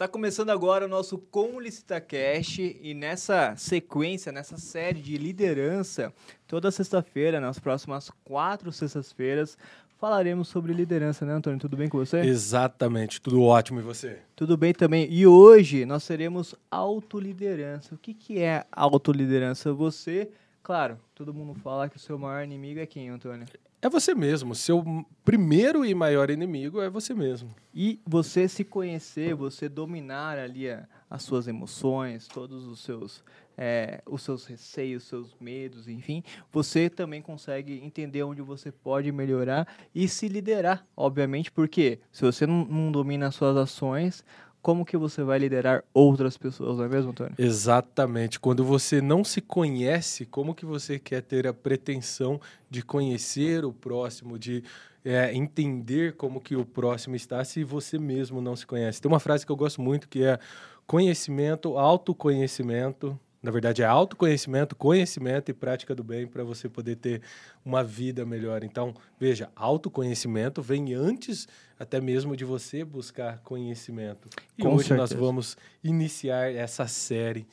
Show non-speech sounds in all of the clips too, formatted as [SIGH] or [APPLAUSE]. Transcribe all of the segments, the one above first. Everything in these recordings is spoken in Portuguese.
Está começando agora o nosso Como LicitaCast e nessa sequência, nessa série de liderança, toda sexta-feira, nas próximas quatro sextas-feiras, falaremos sobre liderança, né, Antônio? Tudo bem com você? Exatamente, tudo ótimo. E você? Tudo bem também. E hoje nós teremos autoliderança. O que, que é autoliderança? Você, claro, todo mundo fala que o seu maior inimigo é quem, Antônio? É você mesmo. Seu primeiro e maior inimigo é você mesmo. E você se conhecer, você dominar ali a, as suas emoções, todos os seus, é, os seus receios, seus medos, enfim, você também consegue entender onde você pode melhorar e se liderar, obviamente, porque se você não, não domina as suas ações, como que você vai liderar outras pessoas, não é mesmo, Antônio? Exatamente. Quando você não se conhece, como que você quer ter a pretensão de conhecer o próximo, de é, entender como que o próximo está, se você mesmo não se conhece? Tem uma frase que eu gosto muito que é conhecimento, autoconhecimento, na verdade, é autoconhecimento, conhecimento e prática do bem para você poder ter uma vida melhor. Então, veja, autoconhecimento vem antes até mesmo de você buscar conhecimento. E Com hoje certeza. nós vamos iniciar essa série.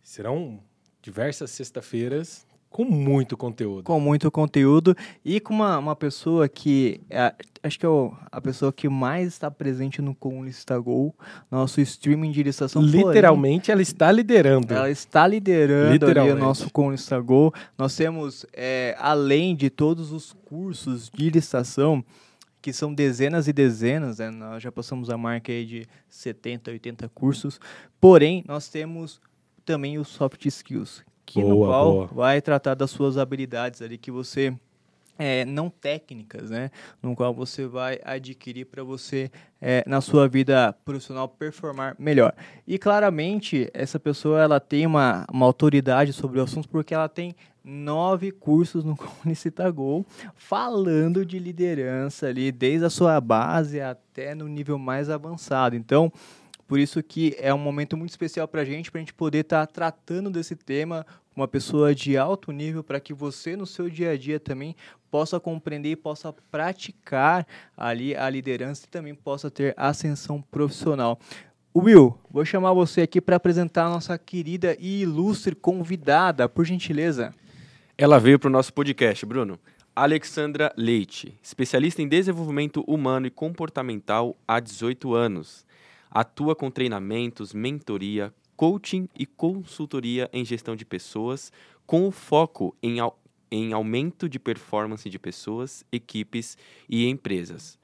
Serão diversas sexta-feiras com muito conteúdo. Com muito conteúdo e com uma, uma pessoa que é, acho que é o- a pessoa que mais está presente no Comunista Gol, nosso streaming de licitação. porém, Literalmente, ela está liderando. Ela está liderando ali o nosso Comunista Go. Nós temos, é, além de todos os cursos de licitação, que são dezenas e dezenas, né? nós já passamos a marca aí de 70, 80 cursos, porém, nós temos também os soft skills, que no Boa, qual boa. vai tratar das suas habilidades ali que você é, não técnicas, né? No qual você vai adquirir para você, é, na sua vida profissional, performar melhor. E claramente, essa pessoa ela tem uma, uma autoridade sobre o assunto porque ela tem nove cursos no [LAUGHS] Comunicita Go falando de liderança ali, desde a sua base até no nível mais avançado. Então, por isso que é um momento muito especial para a gente, para a gente poder estar tratando desse tema com uma pessoa de alto nível, para que você no seu dia a dia também possa compreender e possa praticar ali a liderança e também possa ter ascensão profissional. Will, vou chamar você aqui para apresentar a nossa querida e ilustre convidada, por gentileza. Ela veio para o nosso podcast, Bruno. Alexandra Leite, especialista em desenvolvimento humano e comportamental há 18 anos. Atua com treinamentos, mentoria, coaching e consultoria em gestão de pessoas, com o foco em, au- em aumento de performance de pessoas, equipes e empresas.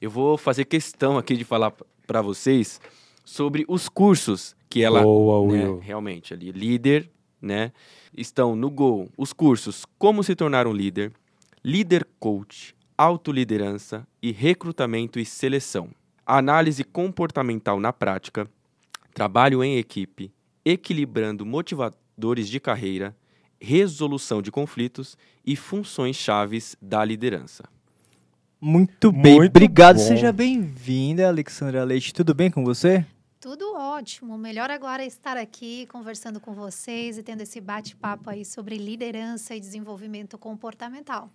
Eu vou fazer questão aqui de falar para vocês sobre os cursos que ela Boa, né, realmente ali líder, né? Estão no Go os cursos Como se tornar um líder, Líder Coach, Autoliderança e Recrutamento e Seleção. Análise comportamental na prática, trabalho em equipe, equilibrando motivadores de carreira, resolução de conflitos e funções chaves da liderança. Muito bem, Muito obrigado. bom. Seja bem-vinda, Alexandra Leite. Tudo bem com você? Tudo ótimo. Melhor agora é estar aqui conversando com vocês e tendo esse bate-papo aí sobre liderança e desenvolvimento comportamental.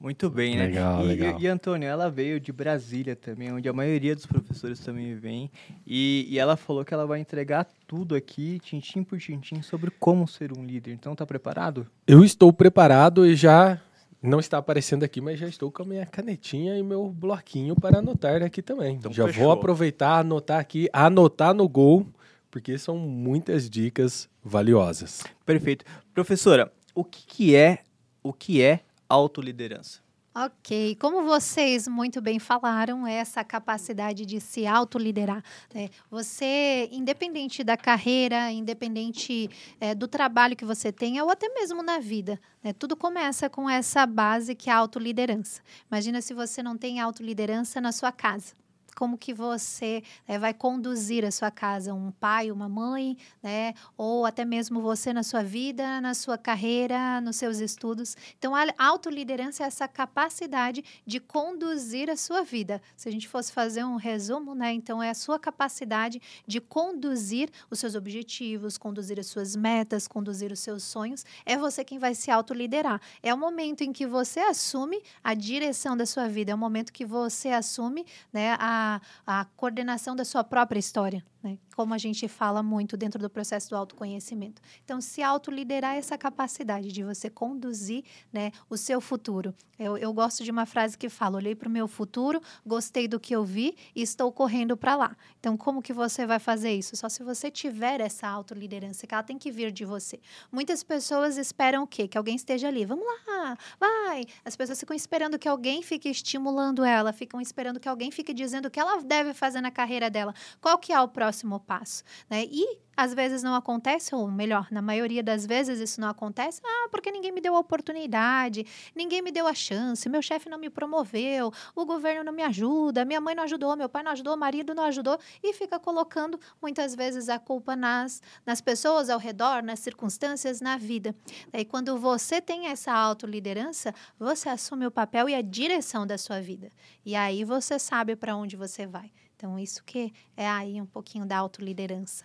Muito bem, né? Legal, e, legal. E, e Antônio, ela veio de Brasília também, onde a maioria dos professores também vem. E, e ela falou que ela vai entregar tudo aqui, tintim por tintim, sobre como ser um líder. Então, tá preparado? Eu estou preparado e já não está aparecendo aqui, mas já estou com a minha canetinha e meu bloquinho para anotar aqui também. Então, já fechou. vou aproveitar, anotar aqui, anotar no gol, porque são muitas dicas valiosas. Perfeito. Professora, o que, que é o que é autoliderança? Ok, como vocês muito bem falaram, é essa capacidade de se autoliderar. Né? Você, independente da carreira, independente eh, do trabalho que você tenha, ou até mesmo na vida, né? tudo começa com essa base que é a autoliderança. Imagina se você não tem autoliderança na sua casa. Como que você eh, vai conduzir a sua casa? Um pai, uma mãe, né? Ou até mesmo você na sua vida, na sua carreira, nos seus estudos. Então, a autoliderança é essa capacidade de conduzir a sua vida. Se a gente fosse fazer um resumo, né? Então, é a sua capacidade de conduzir os seus objetivos, conduzir as suas metas, conduzir os seus sonhos. É você quem vai se autoliderar. É o momento em que você assume a direção da sua vida. É o momento que você assume, né? A, a coordenação da sua própria história. Né? Como a gente fala muito dentro do processo do autoconhecimento. Então, se autoliderar é essa capacidade de você conduzir né, o seu futuro. Eu, eu gosto de uma frase que fala: olhei para o meu futuro, gostei do que eu vi e estou correndo para lá. Então, como que você vai fazer isso? Só se você tiver essa autoliderança, que ela tem que vir de você. Muitas pessoas esperam o quê? Que alguém esteja ali. Vamos lá, vai. As pessoas ficam esperando que alguém fique estimulando ela, ficam esperando que alguém fique dizendo o que ela deve fazer na carreira dela. Qual que é o próximo próximo passo, né? E às vezes não acontece, ou melhor, na maioria das vezes isso não acontece, ah, porque ninguém me deu a oportunidade, ninguém me deu a chance, meu chefe não me promoveu, o governo não me ajuda, minha mãe não ajudou, meu pai não ajudou, o marido não ajudou, e fica colocando muitas vezes a culpa nas, nas pessoas ao redor, nas circunstâncias, na vida. E quando você tem essa autoliderança, você assume o papel e a direção da sua vida. E aí você sabe para onde você vai. Então, isso que é aí um pouquinho da autoliderança.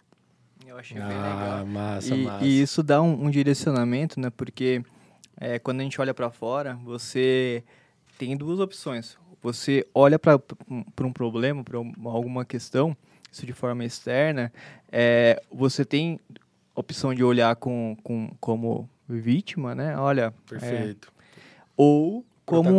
Eu achei ah, bem legal. Massa, e, massa. e isso dá um, um direcionamento, né? Porque é, quando a gente olha para fora, você tem duas opções. Você olha para um problema, para alguma questão, isso de forma externa, é, você tem opção de olhar com, com, como vítima, né? Olha. Perfeito. É, ou como.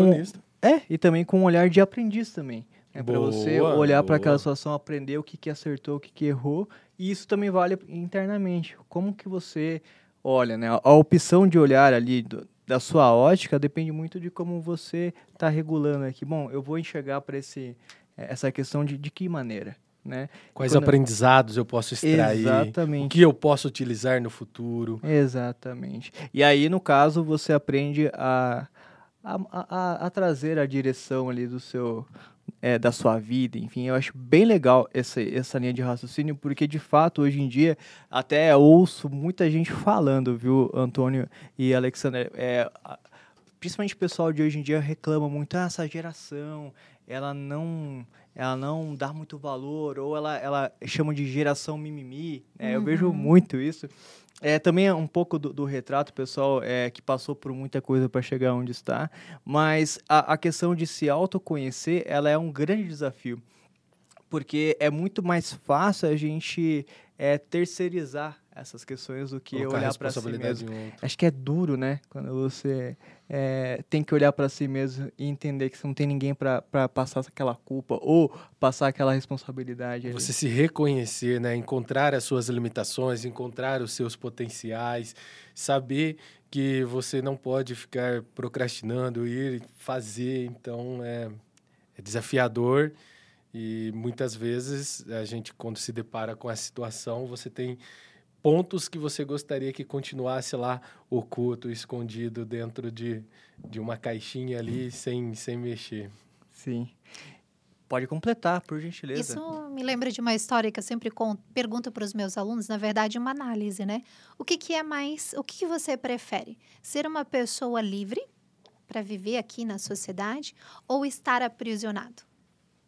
É, e também com um olhar de aprendiz também. É para você olhar para aquela situação, aprender o que, que acertou, o que, que errou. E isso também vale internamente. Como que você olha, né? A opção de olhar ali do, da sua ótica depende muito de como você está regulando aqui. Bom, eu vou enxergar para esse essa questão de, de que maneira, né? Quais Quando... aprendizados eu posso extrair? Exatamente. O que eu posso utilizar no futuro? Exatamente. E aí, no caso, você aprende a, a, a, a trazer a direção ali do seu é, da sua vida, enfim, eu acho bem legal essa, essa linha de raciocínio, porque de fato, hoje em dia, até ouço muita gente falando, viu, Antônio e Alexandre, é, principalmente o pessoal de hoje em dia reclama muito, ah, essa geração, ela não ela não dá muito valor, ou ela, ela chama de geração mimimi, né? uhum. eu vejo uhum. muito isso, é, também é um pouco do, do retrato, pessoal, é, que passou por muita coisa para chegar onde está, mas a, a questão de se autoconhecer, ela é um grande desafio, porque é muito mais fácil a gente é, terceirizar essas questões do que Colocar olhar para si mesmo. Acho que é duro, né? Quando você é, tem que olhar para si mesmo e entender que você não tem ninguém para passar aquela culpa ou passar aquela responsabilidade. Você se reconhecer, né? Encontrar as suas limitações, encontrar os seus potenciais, saber que você não pode ficar procrastinando, ir fazer. Então é, é desafiador. E muitas vezes a gente, quando se depara com essa situação, você tem pontos que você gostaria que continuasse lá oculto, escondido dentro de, de uma caixinha ali sem, sem mexer. Sim. Pode completar, por gentileza. Isso me lembra de uma história que eu sempre conto, pergunto para os meus alunos, na verdade, uma análise, né? O que, que é mais, o que, que você prefere? Ser uma pessoa livre para viver aqui na sociedade ou estar aprisionado?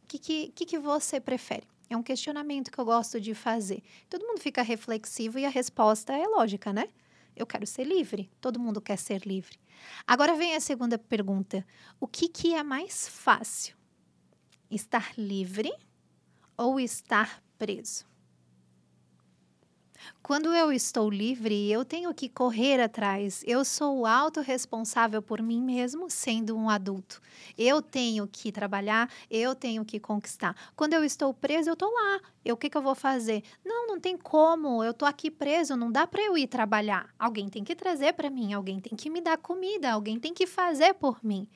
O que, que, que, que você prefere? É um questionamento que eu gosto de fazer. Todo mundo fica reflexivo e a resposta é lógica, né? Eu quero ser livre. Todo mundo quer ser livre. Agora vem a segunda pergunta: o que, que é mais fácil? Estar livre ou estar preso? Quando eu estou livre, eu tenho que correr atrás. Eu sou autorresponsável por mim mesmo, sendo um adulto. Eu tenho que trabalhar, eu tenho que conquistar. Quando eu estou preso, eu estou lá. Eu, o que, que eu vou fazer? Não, não tem como. Eu estou aqui preso, não dá para eu ir trabalhar. Alguém tem que trazer para mim, alguém tem que me dar comida, alguém tem que fazer por mim.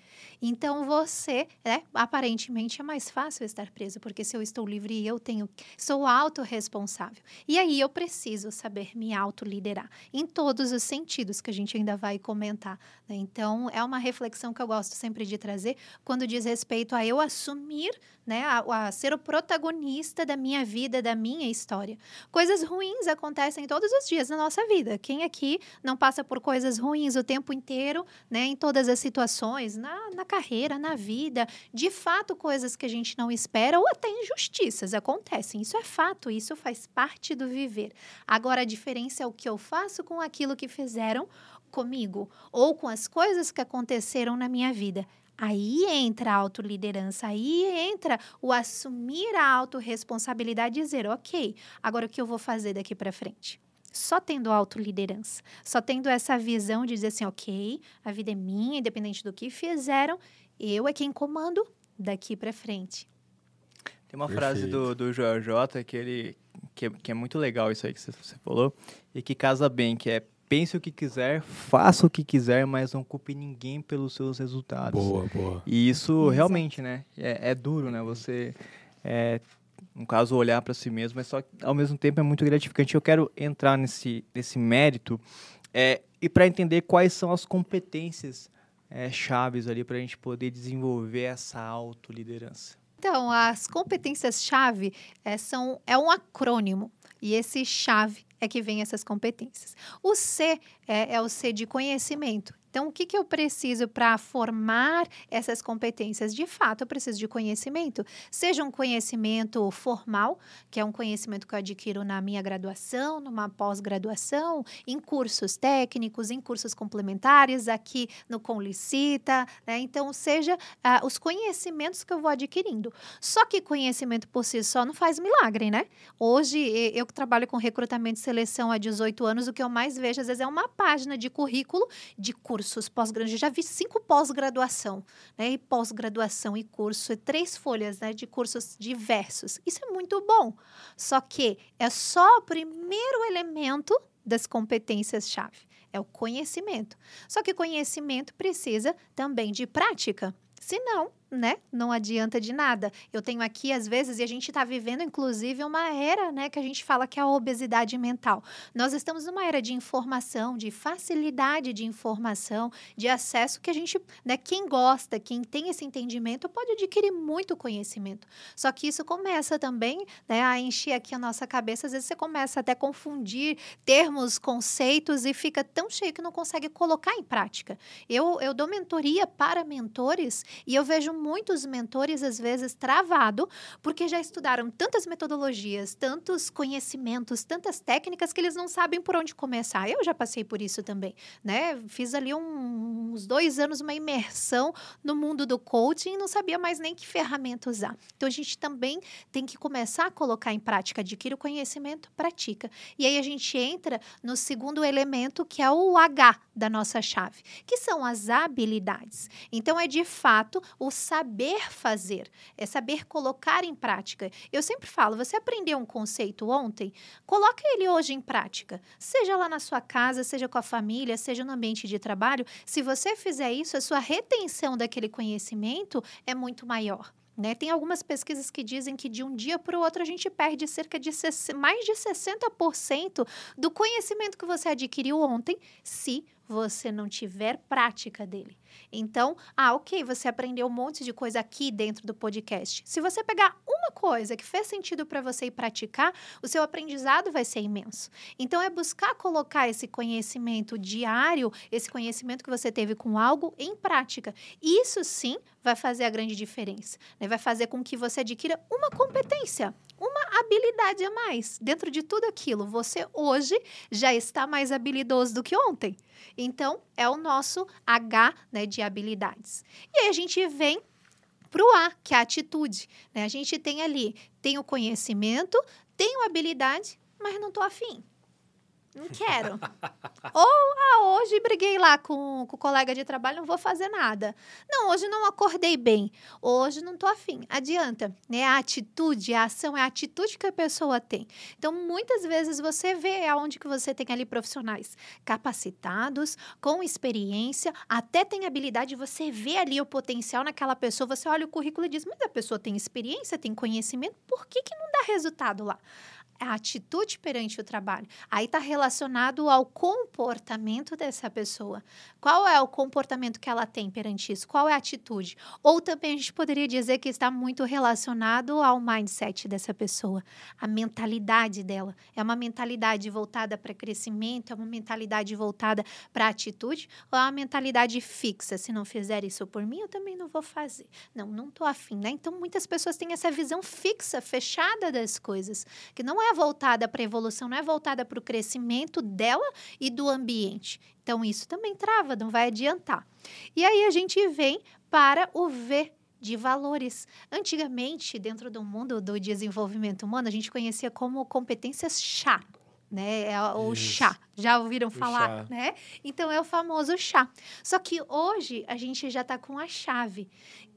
Então você, né, aparentemente é mais fácil estar preso, porque se eu estou livre, eu tenho, sou autorresponsável. E aí eu preciso saber me autoliderar em todos os sentidos que a gente ainda vai comentar. Né? Então é uma reflexão que eu gosto sempre de trazer quando diz respeito a eu assumir né, a, a, ser o protagonista da minha vida, da minha história. Coisas ruins acontecem todos os dias na nossa vida. Quem aqui não passa por coisas ruins o tempo inteiro, né, em todas as situações, na, na carreira, na vida, de fato, coisas que a gente não espera ou até injustiças acontecem. Isso é fato, isso faz parte do viver. Agora, a diferença é o que eu faço com aquilo que fizeram comigo ou com as coisas que aconteceram na minha vida Aí entra a autoliderança, aí entra o assumir a autorresponsabilidade e dizer, ok, agora o que eu vou fazer daqui para frente? Só tendo autoliderança, só tendo essa visão de dizer assim, ok, a vida é minha, independente do que fizeram, eu é quem comando daqui para frente. Tem uma frase do, do Joel J que ele que é, que é muito legal isso aí que você falou e que casa bem, que é pense o que quiser, faça o que quiser, mas não culpe ninguém pelos seus resultados. Boa, boa. E isso Exato. realmente, né, é, é, duro, né? Você, é, no caso, olhar para si mesmo, mas só ao mesmo tempo é muito gratificante. Eu quero entrar nesse, nesse mérito é, e para entender quais são as competências é, chaves ali para a gente poder desenvolver essa autoliderança. Então, as competências-chave é, são é um acrônimo. E esse chave é que vem essas competências. O C é, é o C de conhecimento. Então, o que, que eu preciso para formar essas competências? De fato, eu preciso de conhecimento, seja um conhecimento formal, que é um conhecimento que eu adquiro na minha graduação, numa pós-graduação, em cursos técnicos, em cursos complementares, aqui no Conlicita, né? Então, seja uh, os conhecimentos que eu vou adquirindo. Só que conhecimento por si só não faz milagre, né? Hoje, eu que trabalho com recrutamento e seleção há 18 anos, o que eu mais vejo, às vezes, é uma página de currículo de curso cursos pós-graduação. Já vi cinco pós-graduação, né? E pós-graduação e curso, e três folhas, né? De cursos diversos. Isso é muito bom. Só que é só o primeiro elemento das competências-chave. É o conhecimento. Só que conhecimento precisa também de prática. Se não, né? Não adianta de nada. Eu tenho aqui, às vezes, e a gente está vivendo, inclusive, uma era, né, que a gente fala que é a obesidade mental. Nós estamos numa era de informação, de facilidade de informação, de acesso que a gente, né, quem gosta, quem tem esse entendimento, pode adquirir muito conhecimento. Só que isso começa também, né, a encher aqui a nossa cabeça. Às vezes você começa até a confundir termos, conceitos e fica tão cheio que não consegue colocar em prática. Eu, eu dou mentoria para mentores e eu vejo muitos mentores, às vezes, travado, porque já estudaram tantas metodologias, tantos conhecimentos, tantas técnicas que eles não sabem por onde começar. Eu já passei por isso também, né? Fiz ali um, uns dois anos uma imersão no mundo do coaching e não sabia mais nem que ferramenta usar. Então, a gente também tem que começar a colocar em prática, adquire o conhecimento, pratica. E aí a gente entra no segundo elemento, que é o H da nossa chave, que são as habilidades. Então, é de fato o fazer, é saber colocar em prática. Eu sempre falo, você aprendeu um conceito ontem, coloca ele hoje em prática. Seja lá na sua casa, seja com a família, seja no ambiente de trabalho. Se você fizer isso, a sua retenção daquele conhecimento é muito maior. Né? Tem algumas pesquisas que dizem que de um dia para o outro a gente perde cerca de mais de 60% do conhecimento que você adquiriu ontem, se você não tiver prática dele. Então, ah, ok, você aprendeu um monte de coisa aqui dentro do podcast. Se você pegar uma coisa que fez sentido para você e praticar, o seu aprendizado vai ser imenso. Então, é buscar colocar esse conhecimento diário, esse conhecimento que você teve com algo em prática. Isso sim vai fazer a grande diferença. Né? Vai fazer com que você adquira uma competência uma habilidade a mais. Dentro de tudo aquilo, você hoje já está mais habilidoso do que ontem. Então, é o nosso H né, de habilidades. E aí a gente vem para o A, que é a atitude. Né? A gente tem ali, tem o conhecimento, a habilidade, mas não estou afim. Não quero. Ou, ah, hoje briguei lá com, com o colega de trabalho, não vou fazer nada. Não, hoje não acordei bem. Hoje não tô afim. Adianta, né? A atitude, a ação é a atitude que a pessoa tem. Então, muitas vezes você vê aonde que você tem ali profissionais capacitados, com experiência, até tem habilidade, você vê ali o potencial naquela pessoa, você olha o currículo e diz, mas a pessoa tem experiência, tem conhecimento, por que, que não dá resultado lá? A atitude perante o trabalho. Aí está relacionado ao comportamento dessa pessoa. Qual é o comportamento que ela tem perante isso? Qual é a atitude? Ou também a gente poderia dizer que está muito relacionado ao mindset dessa pessoa, a mentalidade dela. É uma mentalidade voltada para crescimento, é uma mentalidade voltada para atitude, ou é uma mentalidade fixa? Se não fizer isso por mim, eu também não vou fazer. Não, não estou afim, né? Então muitas pessoas têm essa visão fixa, fechada das coisas, que não é voltada para a evolução, não é voltada para o crescimento dela e do ambiente. Então, isso também trava, não vai adiantar. E aí a gente vem para o V de valores. Antigamente, dentro do mundo do desenvolvimento humano, a gente conhecia como competências chá. Né? É o Isso. chá. Já ouviram O falar, chá. né? Então é o famoso chá. Só que hoje a gente já está com a chave,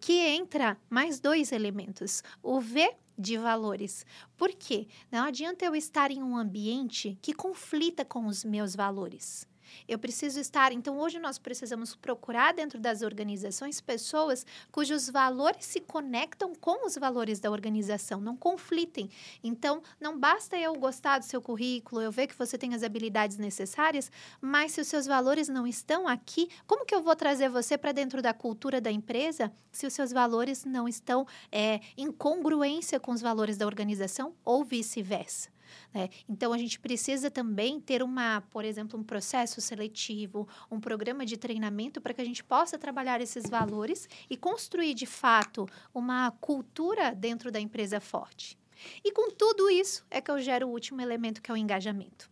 que entra mais dois elementos: o V de valores. Por quê? Não adianta eu estar em um ambiente que conflita com os meus valores. Eu preciso estar. Então, hoje nós precisamos procurar dentro das organizações pessoas cujos valores se conectam com os valores da organização, não conflitem. Então, não basta eu gostar do seu currículo, eu ver que você tem as habilidades necessárias, mas se os seus valores não estão aqui, como que eu vou trazer você para dentro da cultura da empresa se os seus valores não estão é, em congruência com os valores da organização ou vice-versa? Né? Então, a gente precisa também ter uma, por exemplo, um processo seletivo, um programa de treinamento para que a gente possa trabalhar esses valores e construir, de fato, uma cultura dentro da empresa forte. E com tudo isso é que eu gero o último elemento, que é o engajamento.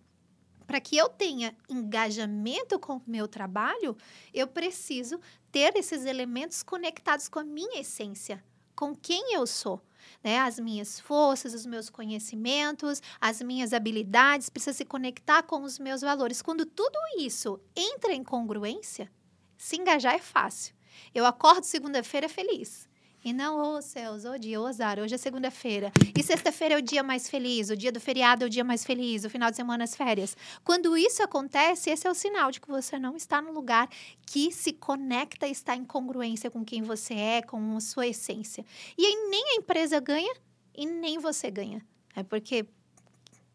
Para que eu tenha engajamento com o meu trabalho, eu preciso ter esses elementos conectados com a minha essência, com quem eu sou. Né? As minhas forças, os meus conhecimentos, as minhas habilidades, precisa se conectar com os meus valores. Quando tudo isso entra em congruência, se engajar é fácil. Eu acordo segunda-feira feliz. E não, ô céus, ô dia, ô azar, hoje é segunda-feira. E sexta-feira é o dia mais feliz, o dia do feriado é o dia mais feliz, o final de semana as férias. Quando isso acontece, esse é o sinal de que você não está no lugar que se conecta está em congruência com quem você é, com a sua essência. E aí nem a empresa ganha e nem você ganha. É porque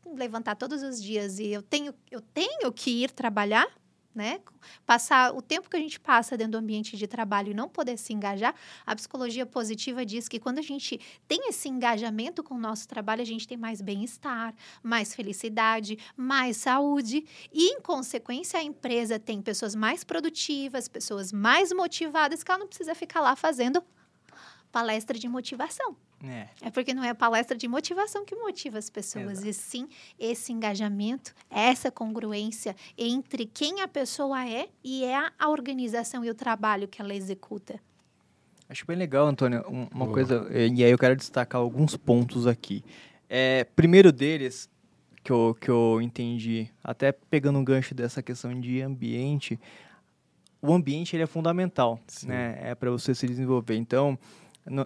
levantar todos os dias e eu tenho, eu tenho que ir trabalhar, né? Passar o tempo que a gente passa dentro do ambiente de trabalho e não poder se engajar, a psicologia positiva diz que quando a gente tem esse engajamento com o nosso trabalho, a gente tem mais bem-estar, mais felicidade, mais saúde e, em consequência, a empresa tem pessoas mais produtivas, pessoas mais motivadas, que ela não precisa ficar lá fazendo palestra de motivação. É. É porque não é a palestra de motivação que motiva as pessoas, e sim esse engajamento, essa congruência entre quem a pessoa é e é a organização e o trabalho que ela executa. Acho bem legal, Antônio, um- uma Boa. coisa, eh, e aí eu quero destacar alguns pontos aqui. É, primeiro deles, que eu, que eu entendi, até pegando um gancho dessa questão de ambiente, o ambiente ele é fundamental, Sim. né? É para você se desenvolver. Então,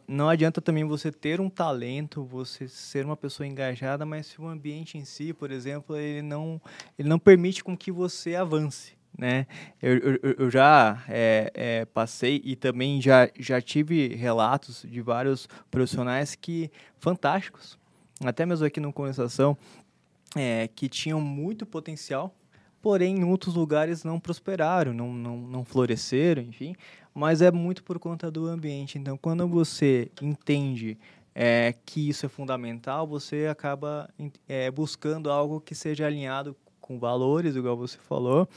não adianta também você ter um talento, você ser uma pessoa engajada, mas se o ambiente em si, por exemplo, ele não, ele não permite com que você avance, né? Eu, eu- eu já é, é, passei e também já, já tive relatos de vários profissionais que fantásticos, até mesmo aqui no Conversação, é, que tinham muito potencial, porém em outros lugares não prosperaram, não, não, não floresceram, enfim. Mas é muito por conta do ambiente. Então, quando você entende é, que isso é fundamental, você acaba é, buscando algo que seja alinhado com valores, igual você falou.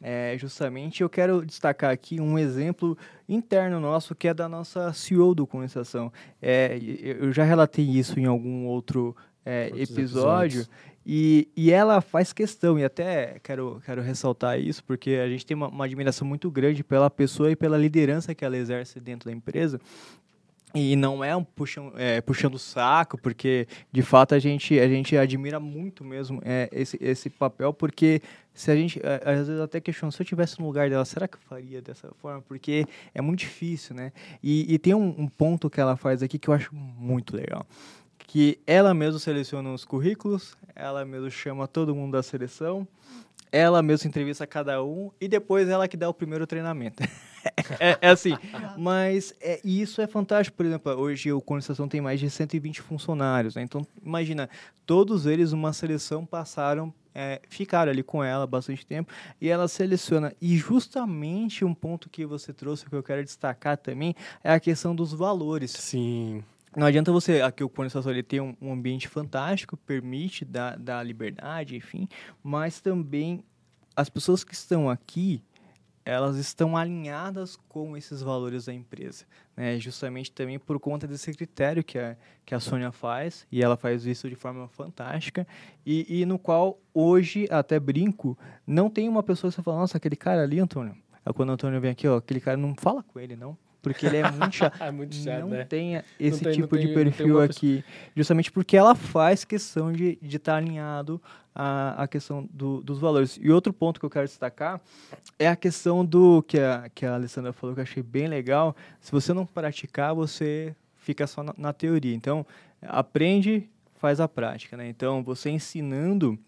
É, justamente, eu quero destacar aqui um exemplo interno nosso, que é da nossa CEO do Conversação. É, eu já relatei isso em algum outro é, episódio. episódios. E, e ela faz questão, e até quero, quero ressaltar isso, porque a gente tem uma, uma admiração muito grande pela pessoa e pela liderança que ela exerce dentro da empresa. E não é um puxão, é, puxando o saco, porque de fato a gente, a gente admira muito mesmo é, esse, esse papel, porque se a gente, às vezes até questiona, se eu tivesse no lugar dela, será que eu faria dessa forma? Porque é muito difícil, né? E, e tem um, um ponto que ela faz aqui que eu acho muito legal que ela mesma seleciona os currículos, ela mesma chama todo mundo da seleção, ela mesma entrevista cada um e depois ela que dá o primeiro treinamento. [LAUGHS] é, é assim, mas é, isso é fantástico. Por exemplo, hoje o Conversação tem mais de 120 funcionários, né? Então, imagina, todos eles uma seleção passaram, é, ficaram ali com ela bastante tempo e ela seleciona. E justamente um ponto que você trouxe que eu quero destacar também é a questão dos valores. Sim. Não adianta você, aqui o Conversação ele tem um, um ambiente fantástico, permite dar, dar liberdade, enfim, mas também as pessoas que estão aqui, elas estão alinhadas com esses valores da empresa, né? Justamente também por conta desse critério que a, que a Sônia faz, e ela faz isso de forma fantástica, e, e no qual hoje, até brinco, não tem uma pessoa que fala, nossa, aquele cara ali, Antônio, Aí quando o Antônio vem aqui, ó, aquele cara não fala com ele, não. Porque ele é muito chato. [LAUGHS] É muito chato, não né? tenha esse tem- não tipo tem- de tem perfil aqui, justamente porque ela faz questão de estar alinhado à, à questão do- dos valores. E outro ponto que eu quero destacar é a questão do que a, que a Alessandra falou, que eu achei bem legal. Se você não praticar, você fica só na, na teoria. Então, aprende, faz a prática, né? Então, você ensinando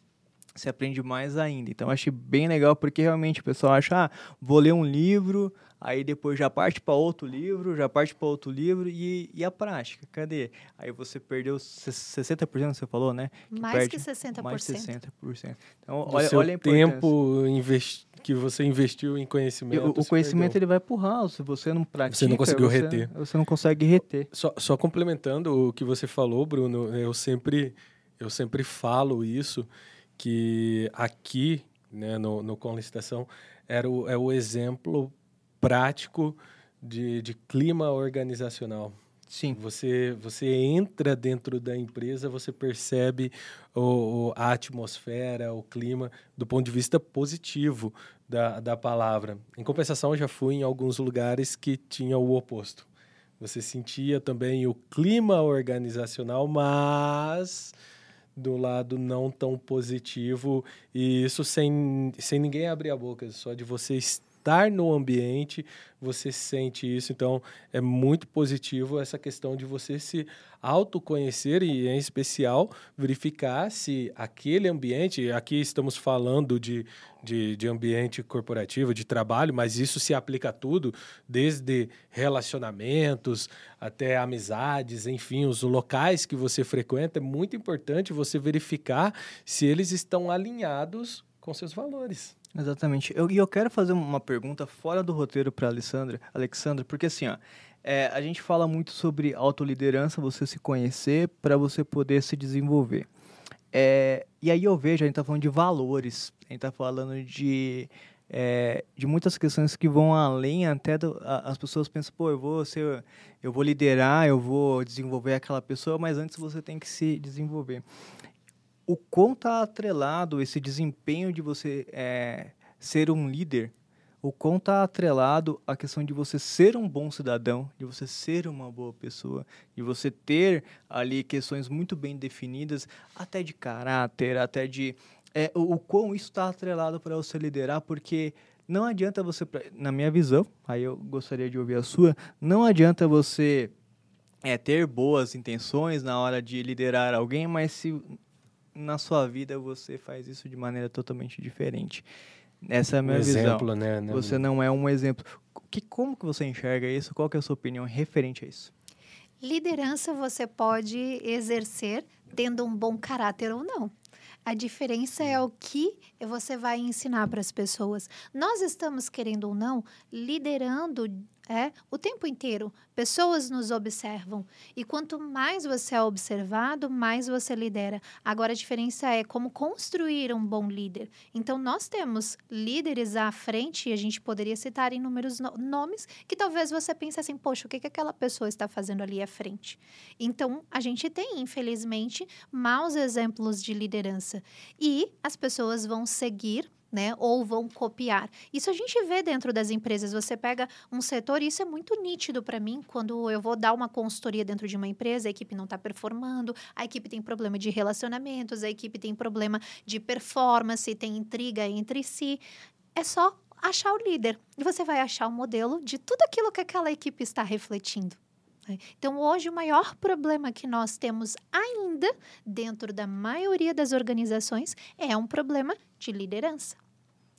você aprende mais ainda. Então, eu achei bem legal, porque realmente o pessoal acha, ah, vou ler um livro, aí depois já parte para outro livro, já parte para outro livro, e, e a prática? Cadê? Aí você perdeu se- 60%, você falou, né? Mais perde que 60%. Mais de 60%. Então, Do olha, seu olha a tempo investi- que você investiu em conhecimento. O, conhecimento perdeu. ele vai pro ralo, se você não pratica, conseguiu você- reter. Você não consegue reter. Só, só complementando o que você falou, Bruno, eu sempre, eu sempre falo isso, que aqui, né, no, no Com Licitação, era o, é o exemplo prático de, de clima organizacional. Sim. Você, você entra dentro da empresa, você percebe o, a atmosfera, o clima, do ponto de vista positivo da, da palavra. Em compensação, eu já fui em alguns lugares que tinha o oposto. Você sentia também o clima organizacional, mas do lado não tão positivo, e isso sem, sem ninguém abrir a boca, só de você estar no ambiente, você sente isso. Então, é muito positivo essa questão de você se autoconhecer e, em especial, verificar se aquele ambiente, aqui estamos falando de, de, de ambiente corporativo, de trabalho, mas isso se aplica a tudo, desde relacionamentos até amizades, enfim, os locais que você frequenta. É muito importante você verificar se eles estão alinhados com seus valores. Exatamente. Eu- E eu, quero fazer uma pergunta fora do roteiro para Alessandra, Alexandra, porque assim, ó, é, a gente fala muito sobre autoliderança, você se conhecer para você poder se desenvolver. É, e aí eu vejo, a gente está falando de valores, a gente está falando de, é, de muitas questões que vão além até do, a- as pessoas pensam, pô, eu vou ser, eu vou liderar, eu vou desenvolver aquela pessoa, mas antes você tem que se desenvolver o quão está atrelado esse desempenho de você é, ser um líder, o quão está atrelado a questão de você ser um bom cidadão, de você ser uma boa pessoa, de você ter ali questões muito bem definidas, até de caráter, até de é, o, o quão isso está atrelado para você liderar, porque não adianta você, na minha visão, aí eu gostaria de ouvir a sua, não adianta você é, ter boas intenções na hora de liderar alguém, mas se na sua vida você faz isso de maneira totalmente diferente. Essa é a minha um visão. exemplo, né? né? Você não é um exemplo. Que, como que você enxerga isso? Qual que é a sua opinião referente a isso? Liderança você pode exercer tendo um bom caráter ou não. A diferença é o que você vai ensinar para as pessoas. Nós estamos, querendo ou não, liderando é, o tempo inteiro. Pessoas nos observam. E quanto mais você é observado, mais você lidera. Agora, a diferença é como construir um bom líder. Então, nós temos líderes à frente, e a gente poderia citar inúmeros no nomes, que talvez você pense assim, poxa, o que, que aquela pessoa está fazendo ali à frente? Então, a gente tem, infelizmente, maus exemplos de liderança. E as pessoas vão seguir né, ou vão copiar. Isso a gente vê dentro das empresas. Você pega um setor, e isso é muito nítido para mim, quando eu vou dar uma consultoria dentro de uma empresa, a equipe não está performando, a equipe tem problema de relacionamentos, a equipe tem problema de performance, tem intriga entre si. É só achar o líder. E você vai achar o modelo de tudo aquilo que aquela equipe está refletindo. Né? Então, hoje, o maior problema que nós temos ainda dentro da maioria das organizações é um problema de liderança.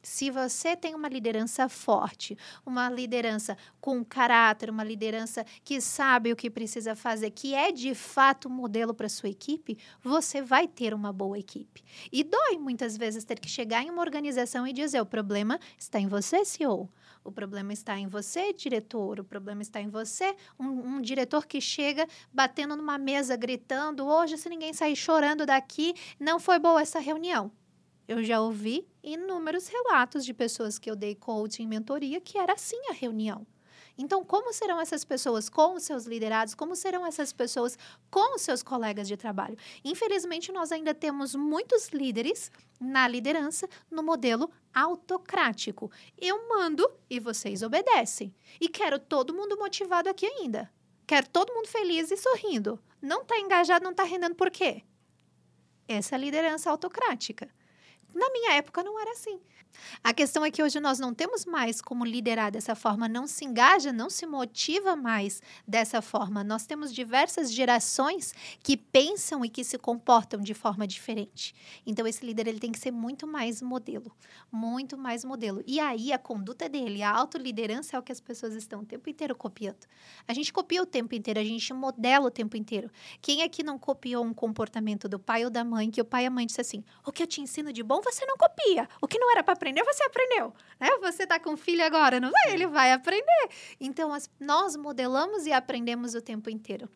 Se você tem uma liderança forte, uma liderança com caráter, uma liderança que sabe o que precisa fazer, que é de fato um modelo para sua equipe, você vai ter uma boa equipe. E dói muitas vezes ter que chegar em uma organização e dizer: o problema está em você, CEO. O problema está em você, diretor. O problema está em você, um, um diretor que chega batendo numa mesa, gritando: hoje, se ninguém sair chorando daqui, não foi boa essa reunião. Eu já ouvi inúmeros relatos de pessoas que eu dei coaching e mentoria que era assim a reunião. Então, como serão essas pessoas com os seus liderados? Como serão essas pessoas com os seus colegas de trabalho? Infelizmente, nós ainda temos muitos líderes na liderança no modelo autocrático. Eu mando e vocês obedecem. E quero todo mundo motivado aqui ainda. Quero todo mundo feliz e sorrindo. Não está engajado, não está rendendo por quê? Essa é a liderança autocrática. Na minha época não era assim. A questão é que hoje nós não temos mais como liderar dessa forma, não se engaja, não se motiva mais dessa forma. Nós temos diversas gerações que pensam e que se comportam de forma diferente. Então esse líder ele tem que ser muito mais modelo, muito mais modelo. E aí a conduta dele, a autoliderança é o que as pessoas estão o tempo inteiro copiando. A gente copia o tempo inteiro, a gente modela o tempo inteiro. Quem aqui não copiou um comportamento do pai ou da mãe que o pai e a mãe disse assim: "O que eu te ensino de bom, você não copia. O que não era para aprendeu, você aprendeu. Né? Você está com filho agora, não vai? Ele vai aprender. Então, as, nós modelamos e aprendemos o tempo inteiro.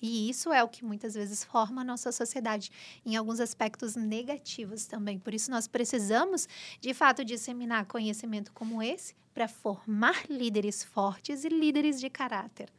E isso é o que muitas vezes forma a nossa sociedade, em alguns aspectos negativos também. Por isso, nós precisamos, de fato, disseminar conhecimento como esse para formar líderes fortes e líderes de caráter.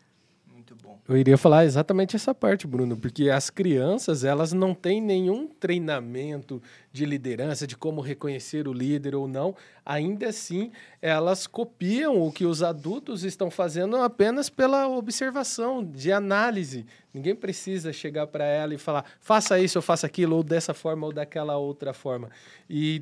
Muito bom. Eu iria falar exatamente essa parte, Bruno, porque as crianças, elas não têm nenhum treinamento de liderança, de como reconhecer o líder ou não. Ainda assim, elas copiam o que os adultos estão fazendo apenas pela observação, de análise. Ninguém precisa chegar para ela e falar, faça isso ou faça aquilo, ou dessa forma ou daquela outra forma. E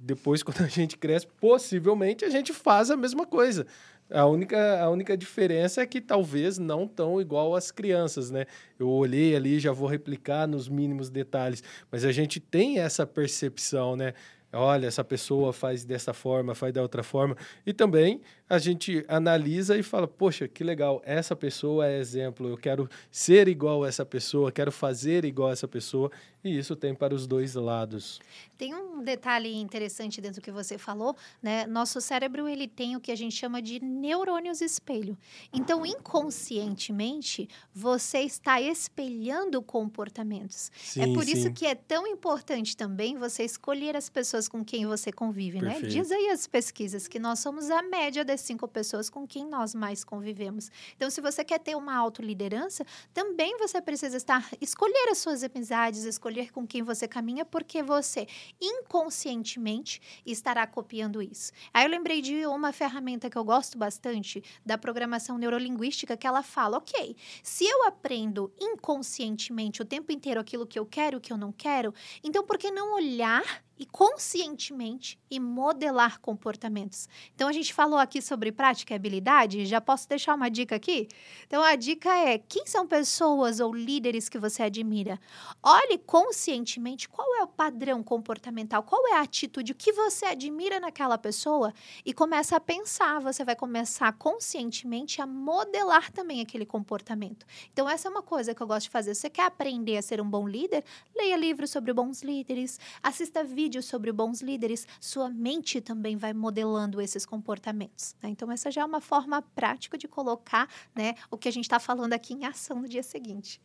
depois, [LAUGHS] quando a gente cresce, possivelmente a gente faz a mesma coisa. A única, a única diferença é que talvez não tão igual às crianças, né? Eu olhei ali, já vou replicar nos mínimos detalhes, mas a gente tem essa percepção, né? Olha, essa pessoa faz dessa forma, faz da outra forma. E também a gente analisa e fala: poxa, que legal, essa pessoa é exemplo, eu quero ser igual a essa pessoa, quero fazer igual a essa pessoa, e isso tem para os dois lados. Tem um detalhe interessante dentro do que você falou, né? Nosso cérebro ele tem o que a gente chama de neurônios espelho. Então, inconscientemente, você está espelhando comportamentos. É sim, é por sim. isso que é tão importante também você escolher as pessoas com quem você convive, né? Perfeito. né? Diz aí as pesquisas que nós somos a média das cinco pessoas com quem nós mais convivemos. Então, se você quer ter uma autoliderança, também você precisa estar escolher as suas amizades, escolher com quem você caminha, porque você inconscientemente estará copiando isso. Aí eu lembrei de uma ferramenta que eu gosto bastante da programação neurolinguística que ela fala, OK, se eu aprendo inconscientemente o tempo inteiro aquilo que eu quero, o que eu não quero, então por que não olhar e conscientemente e modelar comportamentos. Então a gente falou aqui sobre prática e habilidade, já posso deixar uma dica aqui? Então a dica é: quem são pessoas ou líderes que você admira? Olhe conscientemente qual é o padrão comportamental, qual é a atitude, o que você admira naquela pessoa e começa a pensar, você vai começar conscientemente a modelar também aquele comportamento. Então essa é uma coisa que eu gosto de fazer. Você quer aprender a ser um bom líder? Leia livros sobre bons líderes, assista vídeos vídeos sobre bons líderes, sua mente também vai modelando esses comportamentos. Né? Então, essa já é uma forma prática de colocar né, o que a gente está falando aqui em ação no dia seguinte.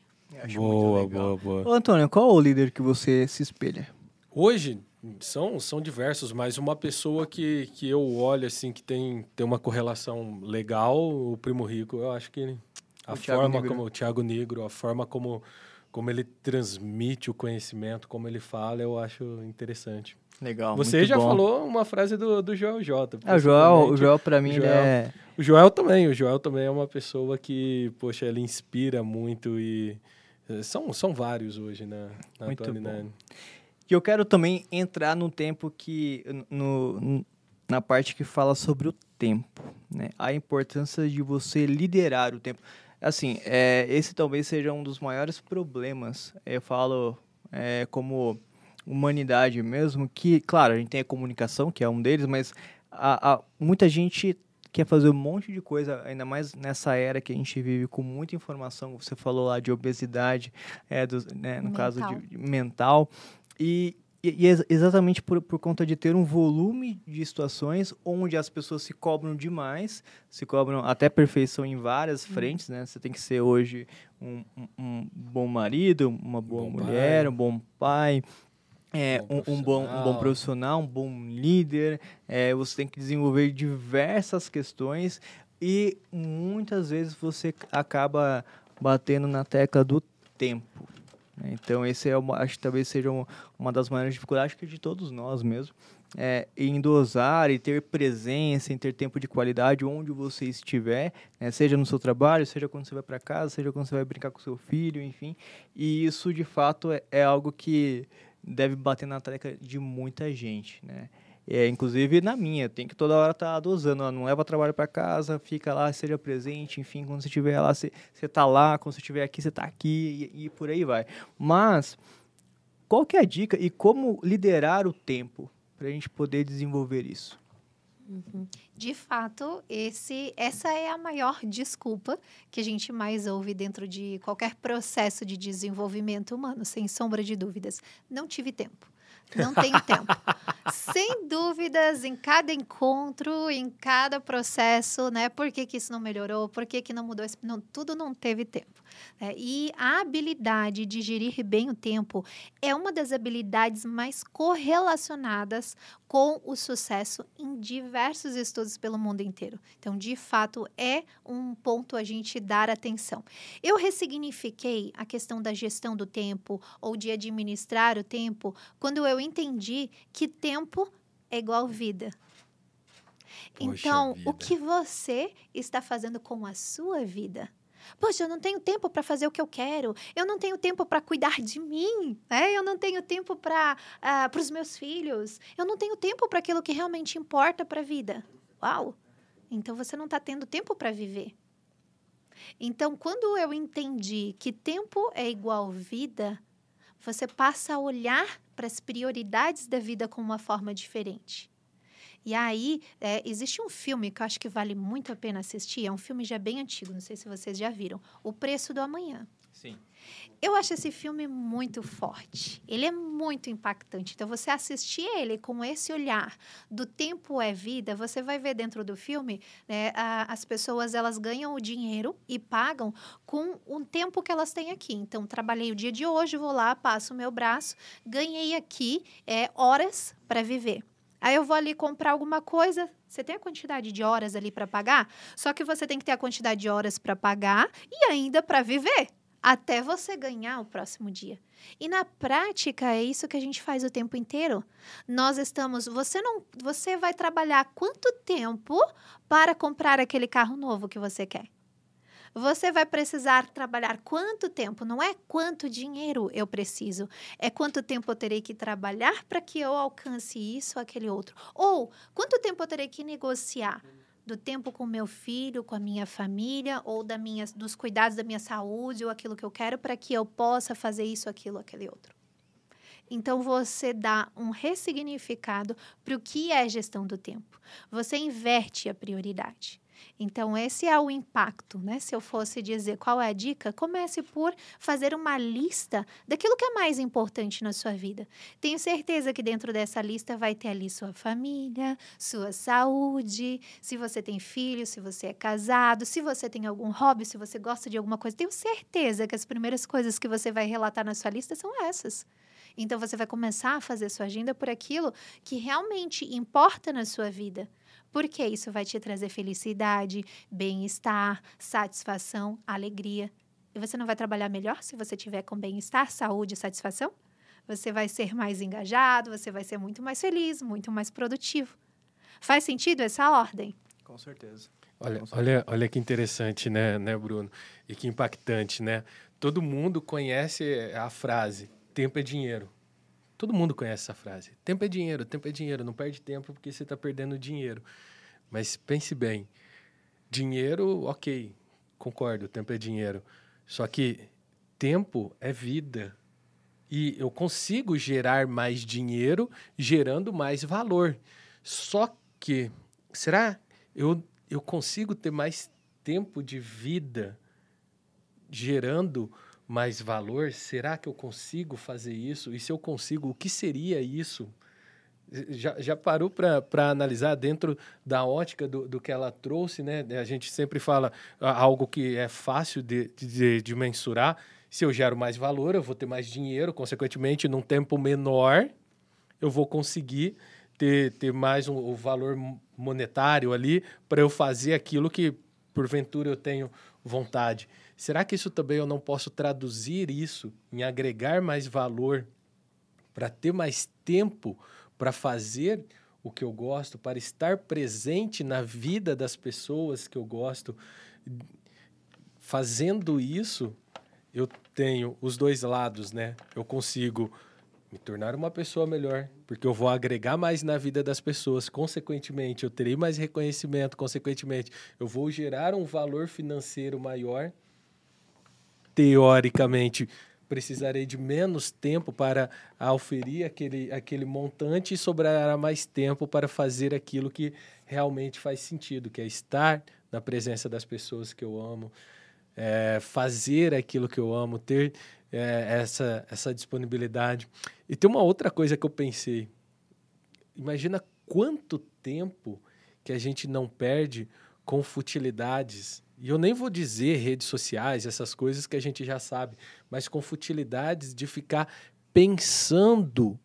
Boa, boa, boa. Ô, Antônio, qual é o líder que você se espelha? Hoje, são, são diversos, mas uma pessoa que, que eu olho assim, que tem, tem uma correlação legal, o Primo Rico, eu acho que a o forma como o Thiago Negro, a forma como como ele transmite o conhecimento, como ele fala, eu acho interessante. Legal. Você já bom. falou uma frase do, do Joel J. Ah, o Joel, o Joel para mim, Joel, é. O Joel também. O Joel também é uma pessoa que, poxa, ele inspira muito e. Eh, são, são vários hoje na, na muito atualidade. Bom. E eu quero também entrar no tempo que. No, na parte que fala sobre o tempo, né? A importância de você liderar o tempo. Assim, é, esse talvez seja um dos maiores problemas. Eu falo é, como humanidade mesmo, que, claro, a gente tem a comunicação, que é um deles, mas a, a, muita gente quer fazer um monte de coisa, ainda mais nessa era que a gente vive com muita informação. Você falou lá de obesidade, é, do, né, no mental. caso de, de mental. E e, e exatamente por, por conta de ter um volume de situações onde as pessoas se cobram demais, se cobram até perfeição em várias hum. frentes, né? Você tem que ser hoje um, um, um bom marido, uma boa bom mulher, pai. um bom pai, é, um, um, bom, um bom profissional, um bom líder. É, você tem que desenvolver diversas questões E muitas vezes você acaba batendo na tecla do tempo. Né? Então, esse é uma, acho que talvez seja uma, das maiores dificuldades que de todos nós mesmo. É, em dosar e ter presença, em ter tempo de qualidade onde você estiver, né? seja no seu trabalho, seja quando você vai para casa, seja quando você vai brincar com seu filho, enfim. E isso, de fato, é, é algo que deve bater na tecla de muita gente, né? É, inclusive na minha, tem que toda hora estar tá dosando, ó, não leva trabalho para casa, fica lá, seja presente, enfim, quando você estiver lá, você, você tá lá, quando você estiver aqui, você tá aqui e, e por aí vai. Mas, qual que é a dica e como liderar o tempo para a gente poder desenvolver isso? Uhum. De fato, esse, essa é a maior desculpa que a gente mais ouve dentro de qualquer processo de desenvolvimento humano, sem sombra de dúvidas. Não tive tempo. Não tenho tempo. Sem dúvidas, em cada encontro, em cada processo, né? Por que, que isso não melhorou? Por que, que não mudou? Não, tudo não teve tempo. Né? E a habilidade de gerir bem o tempo é uma das habilidades mais correlacionadas com o sucesso em diversos estudos pelo mundo inteiro. Então, de fato, é um ponto a gente dar atenção. Eu ressignifiquei a questão da gestão do tempo ou de administrar o tempo quando eu entendi que tempo é igual vida. Poxa então, vida. o que você está fazendo com a sua vida? Poxa, eu não tenho tempo para fazer o que eu quero. Eu não tenho tempo para cuidar de mim. Né? Eu não tenho tempo para uh, os meus filhos. Eu não tenho tempo para aquilo que realmente importa para a vida. Uau! Então você não está tendo tempo para viver. Então, quando eu entendi que tempo é igual vida, você passa a olhar para as prioridades da vida com uma forma diferente. E aí, é, existe um filme que eu acho que vale muito a pena assistir, é um filme já bem antigo, não sei se vocês já viram, O Preço do Amanhã. Sim. Eu acho esse filme muito forte. Ele é muito impactante. Então, você assistir ele com esse olhar do tempo é vida, você vai ver dentro do filme, né, a, as pessoas elas ganham o dinheiro e pagam com o tempo que elas têm aqui. Então, trabalhei o dia de hoje, vou lá, passo o meu braço, ganhei aqui é, horas para viver. Aí eu vou ali comprar alguma coisa, você tem a quantidade de horas ali para pagar, só que você tem que ter a quantidade de horas para pagar e ainda para viver até você ganhar o próximo dia. E na prática é isso que a gente faz o tempo inteiro. Nós estamos, você não, você vai trabalhar quanto tempo para comprar aquele carro novo que você quer? Você vai precisar trabalhar quanto tempo? Não é quanto dinheiro eu preciso, é quanto tempo eu terei que trabalhar para que eu alcance isso ou aquele outro. Ou quanto tempo eu terei que negociar do tempo com meu filho, com a minha família, ou da minha, dos cuidados da minha saúde, ou aquilo que eu quero, para que eu possa fazer isso, aquilo, aquele outro. Então, você dá um ressignificado para o que é gestão do tempo. Você inverte a prioridade. Então, esse é o impacto, né? Se eu fosse dizer qual é a dica, comece por fazer uma lista daquilo que é mais importante na sua vida. Tenho certeza que dentro dessa lista vai ter ali sua família, sua saúde, se você tem filho, se você é casado, se você tem algum hobby, se você gosta de alguma coisa. Tenho certeza que as primeiras coisas que você vai relatar na sua lista são essas. Então, você vai começar a fazer sua agenda por aquilo que realmente importa na sua vida porque isso vai te trazer felicidade, bem-estar, satisfação, alegria. E você não vai trabalhar melhor se você tiver com bem-estar, saúde e satisfação? Você vai ser mais engajado, você vai ser muito mais feliz, muito mais produtivo. Faz sentido essa ordem? Com certeza. Olha, olha, olha que interessante, né, né, Bruno? E que impactante, né? Todo mundo conhece a frase: tempo é dinheiro. Todo mundo conhece essa frase. Tempo é dinheiro, tempo é dinheiro. Não perde tempo porque você está perdendo dinheiro. Mas pense bem. Dinheiro, ok, concordo, tempo é dinheiro. Só que tempo é vida. E eu consigo gerar mais dinheiro gerando mais valor. Só que, será eu eu consigo ter mais tempo de vida gerando mais valor? Será que eu consigo fazer isso? E se eu consigo, o que seria isso? Já, já parou para analisar dentro da ótica do, do que ela trouxe, né? A gente sempre fala algo que é fácil de, de, de mensurar. Se eu gero mais valor, eu vou ter mais dinheiro, consequentemente, num tempo menor, eu vou conseguir ter, ter mais um, um valor monetário ali para eu fazer aquilo que porventura eu tenho vontade. Será que isso também eu não posso traduzir isso em agregar mais valor para ter mais tempo para fazer o que eu gosto, para estar presente na vida das pessoas que eu gosto? Fazendo isso, eu tenho os dois lados, né? Eu consigo me tornar uma pessoa melhor, porque eu vou agregar mais na vida das pessoas, consequentemente, eu terei mais reconhecimento, consequentemente, eu vou gerar um valor financeiro maior. Teoricamente, precisarei de menos tempo para auferir aquele, aquele montante e sobrará mais tempo para fazer aquilo que realmente faz sentido, que é estar na presença das pessoas que eu amo, é, fazer aquilo que eu amo, ter é, essa, essa disponibilidade. E tem uma outra coisa que eu pensei. Imagina quanto tempo que a gente não perde com futilidades. E eu nem vou dizer redes sociais, essas coisas que a gente já sabe, mas com futilidades de ficar pensando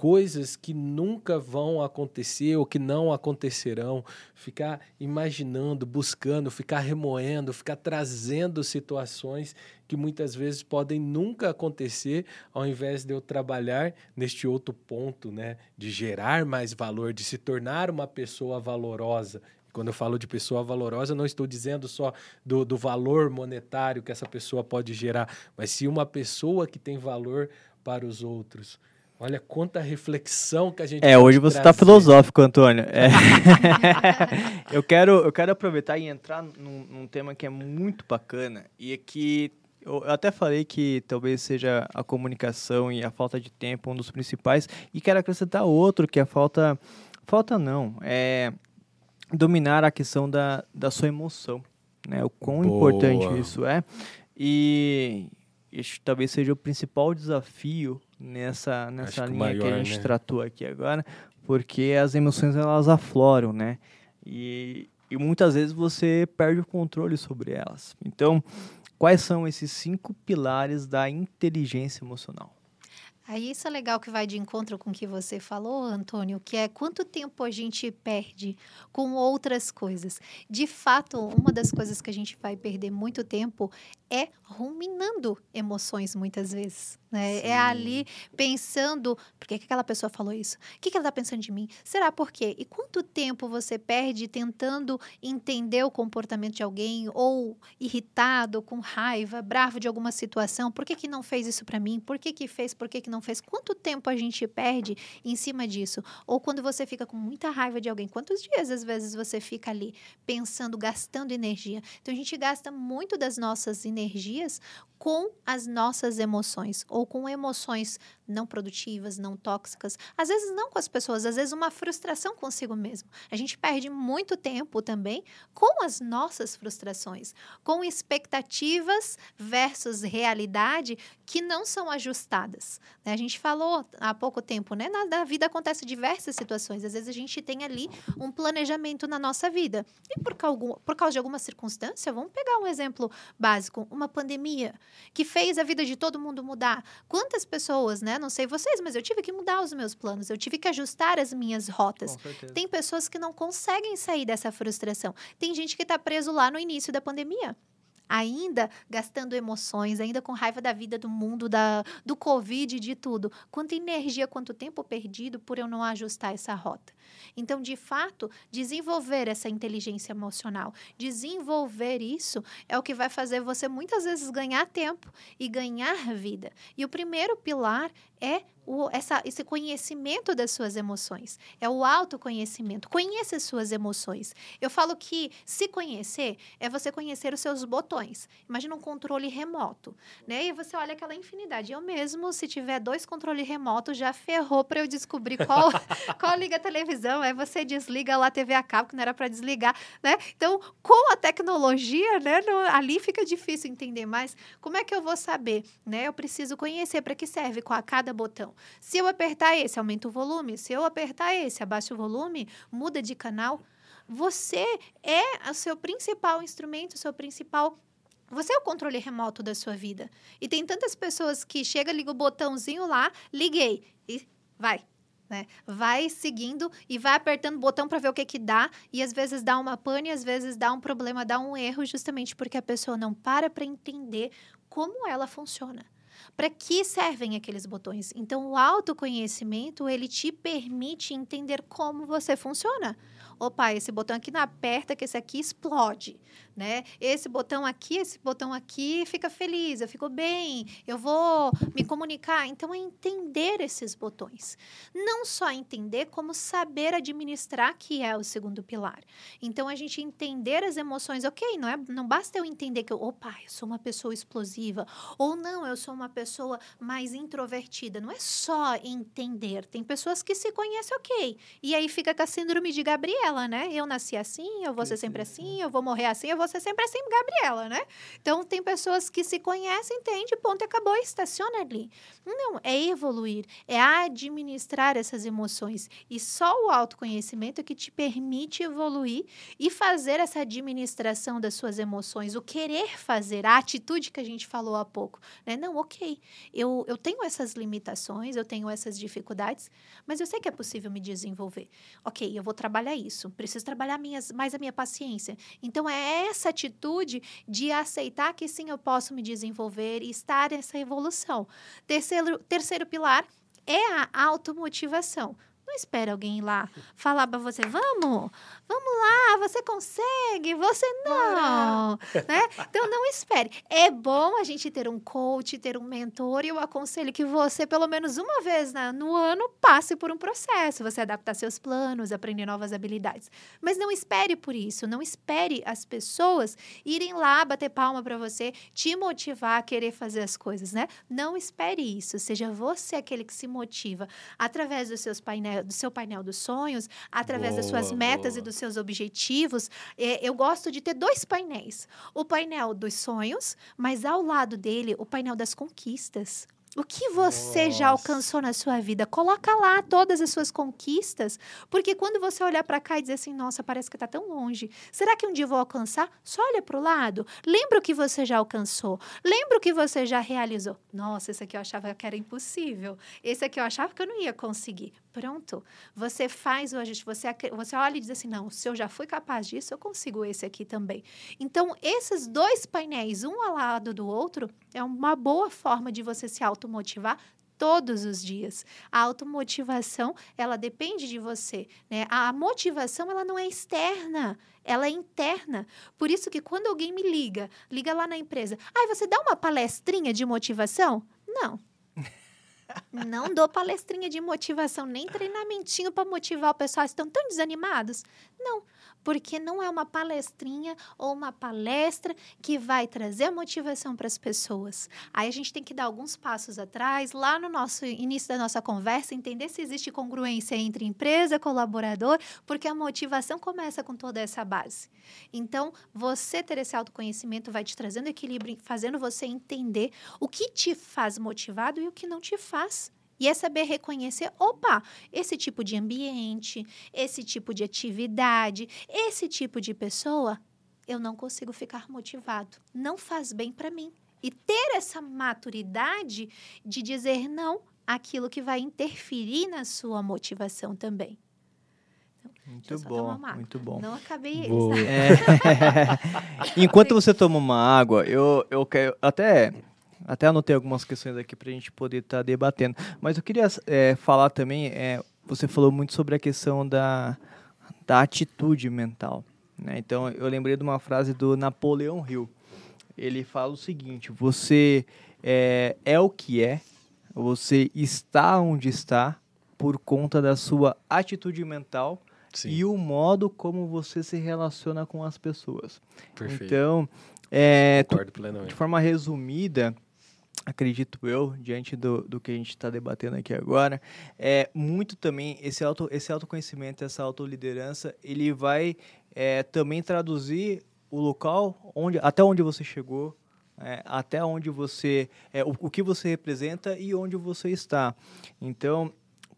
coisas que nunca vão acontecer ou que não acontecerão, ficar imaginando, buscando, ficar remoendo, ficar trazendo situações que muitas vezes podem nunca acontecer, ao invés de eu trabalhar neste outro ponto, né, de gerar mais valor, de se tornar uma pessoa valorosa. Quando eu falo de pessoa valorosa, não estou dizendo só do, do valor monetário que essa pessoa pode gerar, mas sim uma pessoa que tem valor para os outros Olha quanta reflexão que a gente É, hoje você está filosófico, Antônio. É. [LAUGHS] [LAUGHS] eu, quero, eu quero aproveitar e entrar num, num, tema que é muito bacana e é que eu até falei que talvez seja a comunicação e a falta de tempo um dos principais e quero acrescentar outro que é a falta falta não é dominar a questão da, da sua emoção, né? O quão Boa. importante isso é e isso talvez seja o principal desafio nessa, nessa linha maior, que a gente né? tratou aqui agora, porque as emoções elas afloram, né? E, e muitas vezes você perde o controle sobre elas. Então, quais são esses cinco pilares da inteligência emocional? Aí isso é legal que vai de encontro com o que você falou, Antônio, que é quanto tempo a gente perde com outras coisas. De fato, uma das coisas que a gente vai perder muito tempo é ruminando emoções muitas vezes. Né? É ali pensando, por que, que aquela pessoa falou isso? O que, que ela está pensando de mim? Será por quê? E quanto tempo você perde tentando entender o comportamento de alguém, ou irritado, com raiva, bravo de alguma situação? Por que, que não fez isso para mim? Por que, que fez? Por que, que não fez? Quanto tempo a gente perde em cima disso? Ou quando você fica com muita raiva de alguém, quantos dias às vezes você fica ali pensando, gastando energia? Então a gente gasta muito das nossas energias energias com as nossas emoções ou com emoções não produtivas, não tóxicas. Às vezes não com as pessoas, às vezes uma frustração consigo mesmo. A gente perde muito tempo também com as nossas frustrações, com expectativas versus realidade que não são ajustadas. Né? A gente falou há pouco tempo, né? Na, na vida acontece diversas situações. Às vezes a gente tem ali um planejamento na nossa vida e por, por causa de alguma circunstância, vamos pegar um exemplo básico, uma pandemia que fez a vida de todo mundo mudar. Quantas pessoas, né? Não sei vocês, mas eu tive que mudar os meus planos, eu tive que ajustar as minhas rotas. Tem pessoas que não conseguem sair dessa frustração. Tem gente que está preso lá no início da pandemia ainda gastando emoções, ainda com raiva da vida, do mundo, da, do Covid, de tudo. Quanta energia, quanto tempo perdido por eu não ajustar essa rota. Então, de fato, desenvolver essa inteligência emocional, desenvolver isso é o que vai fazer você muitas vezes ganhar tempo e ganhar vida. E o primeiro pilar é o, essa, esse conhecimento das suas emoções. É o autoconhecimento. Conheça as suas emoções. Eu falo que se conhecer é você conhecer os seus botões. Imagina um controle remoto, né? E você olha aquela infinidade. Eu mesmo, se tiver dois controles remotos, já ferrou para eu descobrir qual, [LAUGHS] qual liga a televisão. Aí você desliga lá a TV a cabo, que não era para desligar, né? Então, com a tecnologia, né? Ali fica difícil entender mais. Como é que eu vou saber, né? Eu preciso conhecer para que serve com a cada botão. Se eu apertar esse, aumenta o volume. Se eu apertar esse, abaixa o volume, muda de canal. Você é o seu principal instrumento, o seu principal você é o controle remoto da sua vida. E tem tantas pessoas que chega, liga o botãozinho lá, liguei e vai. Né? Vai seguindo e vai apertando o botão para ver o que que dá e às vezes dá uma pane, às vezes dá um problema, dá um erro, justamente porque a pessoa não para para entender como ela funciona. Para que servem aqueles botões? Então, o autoconhecimento, ele te permite entender como você funciona opa, esse botão aqui não aperta que esse aqui explode, né? Esse botão aqui, esse botão aqui fica feliz, eu fico bem, eu vou me comunicar. Então, é entender esses botões. Não só entender, como saber administrar, que é o segundo pilar. Então, a gente entender as emoções, ok, não, é, não basta eu entender que eu, opa, eu sou uma pessoa explosiva, ou não, eu sou uma pessoa mais introvertida. Não é só entender. Tem pessoas que se conhecem, ok. E aí fica com a síndrome de Gabriela Gabriela, né? Eu nasci assim, eu vou ser sempre assim, eu vou morrer assim, eu vou ser sempre assim, Gabriela, né? Então, tem pessoas que se conhecem, entende, ponto, acabou, estaciona ali. Não, é evoluir, é administrar essas emoções. E só o autoconhecimento é que te permite evoluir e fazer essa administração das suas emoções, o querer fazer, a atitude que a gente falou há pouco. Né? Não, ok, eu, eu tenho essas limitações, eu tenho essas dificuldades, mas eu sei que é possível me desenvolver. Ok, eu vou trabalhar isso isso. Preciso trabalhar minhas, mais a minha paciência. Então, é essa atitude de aceitar que sim, eu posso me desenvolver e estar nessa evolução. Terceiro, terceiro pilar é a automotivação. Não espere alguém ir lá falar para você, vamos, vamos lá, você consegue, você não. Né? Então, não espere. É bom a gente ter um coach, ter um mentor, e eu aconselho que você, pelo menos uma vez na, no ano, passe por um processo, você adaptar seus planos, aprender novas habilidades. Mas não espere por isso, não espere as pessoas irem lá bater palma para você, te motivar a querer fazer as coisas, né? Não espere isso, seja você aquele que se motiva através dos seus painéis do seu painel dos sonhos, através boa, das suas metas boa. e dos seus objetivos. É, eu gosto de ter dois painéis: o painel dos sonhos, mas ao lado dele, o painel das conquistas. O que você Nossa. já alcançou na sua vida? Coloca lá todas as suas conquistas, porque quando você olhar para cá e dizer assim, nossa, parece que está tão longe. Será que um dia eu vou alcançar? Só olha para o lado. Lembra o que você já alcançou. Lembra o que você já realizou. Nossa, esse aqui eu achava que era impossível. Esse aqui eu achava que eu não ia conseguir. Pronto. Você faz o ajuste. Você, você olha e diz assim, não, se eu já fui capaz disso, eu consigo esse aqui também. Então, esses dois painéis, um ao lado do outro, é uma boa forma de você se automotivar todos os dias. A automotivação, ela depende de você, né? A motivação, ela não é externa, ela é interna. Por isso que quando alguém me liga, liga lá na empresa, ai, ah, você dá uma palestrinha de motivação? Não. [LAUGHS] Não dou palestrinha de motivação, nem treinamentinho para motivar o pessoal. Estão tão desanimados? Não porque não é uma palestrinha ou uma palestra que vai trazer motivação para as pessoas. Aí a gente tem que dar alguns passos atrás, lá no nosso início da nossa conversa, entender se existe congruência entre empresa, colaborador, porque a motivação começa com toda essa base. Então, você ter esse autoconhecimento vai te trazendo equilíbrio, fazendo você entender o que te faz motivado e o que não te faz. E é saber reconhecer, opa, esse tipo de ambiente, esse tipo de atividade, esse tipo de pessoa, eu não consigo ficar motivado. Não faz bem para mim. E ter essa maturidade de dizer não aquilo que vai interferir na sua motivação também. Então, muito bom, muito bom. Não acabei [LAUGHS] é. [LAUGHS] Enquanto você toma uma água, eu, eu quero até até anotei algumas questões aqui para a gente poder estar tá debatendo. Mas eu queria é, falar também, é, você falou muito sobre a questão da, da atitude mental. Né? Então, eu lembrei de uma frase do Napoleão Hill. Ele fala o seguinte: você é, é o que é, você está onde está por conta da sua atitude mental Sim. e o modo como você se relaciona com as pessoas. Perfeito. Então, é, de forma resumida, acredito eu, diante do, do que a gente está debatendo aqui agora, é muito também esse, auto, esse autoconhecimento, essa autoliderança, ele vai é, também traduzir o local onde, até onde você chegou, é, até onde você, é, o, o que você representa e onde você está. Então,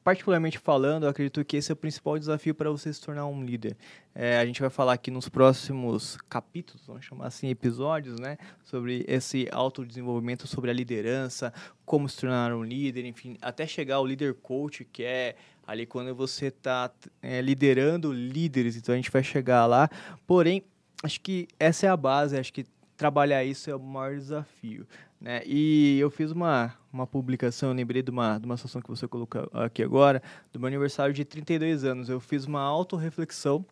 particularmente falando, eu acredito que esse é o principal desafio para você se tornar um líder. É, a gente vai falar aqui nos próximos capítulos, vamos chamar assim, episódios, né? Sobre esse autodesenvolvimento, sobre a liderança, como se tornar um líder, enfim, até chegar ao líder coach, que é ali quando você está é, liderando líderes, então a gente vai chegar lá. Porém, acho que essa é a base, acho que trabalhar isso é o maior desafio. Né? E eu fiz uma, uma publicação, eu lembrei de uma, de uma situação que você colocou aqui agora, do meu aniversário de 32 anos. Eu fiz uma autorreflexão